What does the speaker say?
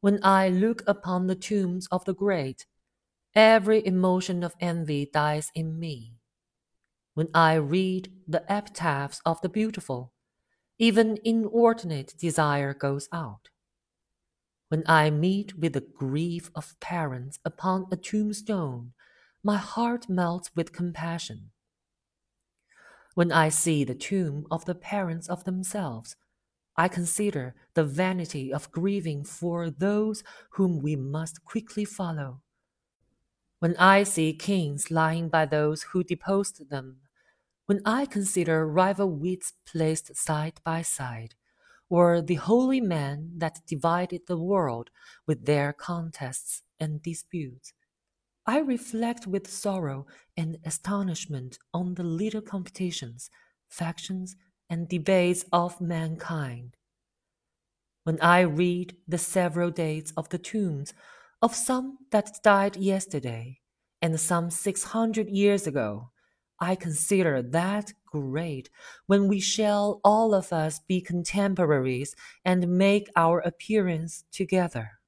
When I look upon the tombs of the great, every emotion of envy dies in me. When I read the epitaphs of the beautiful, even inordinate desire goes out. When I meet with the grief of parents upon a tombstone, my heart melts with compassion. When I see the tomb of the parents of themselves, I consider the vanity of grieving for those whom we must quickly follow. When I see kings lying by those who deposed them, when I consider rival wits placed side by side, or the holy men that divided the world with their contests and disputes, I reflect with sorrow and astonishment on the little competitions, factions, and debates of mankind. When I read the several dates of the tombs of some that died yesterday and some six hundred years ago, I consider that great when we shall all of us be contemporaries and make our appearance together.